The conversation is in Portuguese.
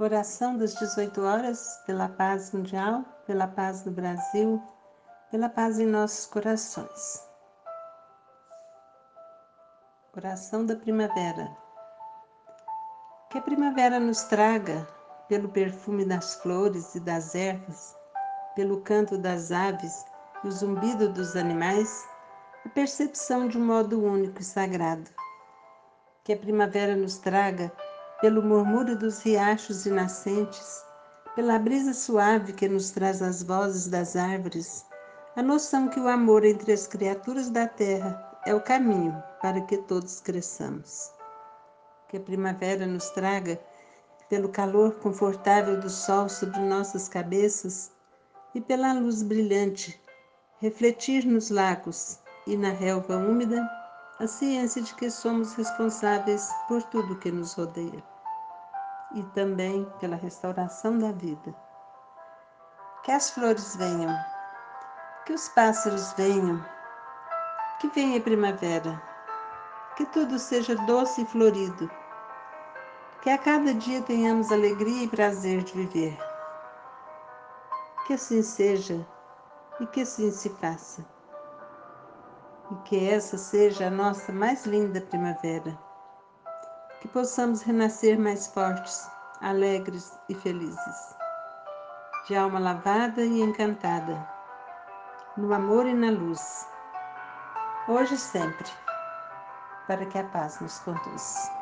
Oração das 18 horas pela paz mundial, pela paz do Brasil, pela paz em nossos corações. Oração da primavera. Que a primavera nos traga, pelo perfume das flores e das ervas, pelo canto das aves e o zumbido dos animais, a percepção de um modo único e sagrado. Que a primavera nos traga pelo murmúrio dos riachos e nascentes, pela brisa suave que nos traz as vozes das árvores, a noção que o amor entre as criaturas da terra é o caminho para que todos cresçamos. Que a primavera nos traga, pelo calor confortável do sol sobre nossas cabeças e pela luz brilhante, refletir nos lagos e na relva úmida a ciência de que somos responsáveis por tudo que nos rodeia e também pela restauração da vida. Que as flores venham, que os pássaros venham, que venha a primavera, que tudo seja doce e florido, que a cada dia tenhamos alegria e prazer de viver. Que assim seja e que assim se faça e que essa seja a nossa mais linda primavera. Que possamos renascer mais fortes, alegres e felizes, de alma lavada e encantada, no amor e na luz, hoje e sempre, para que a paz nos conduza.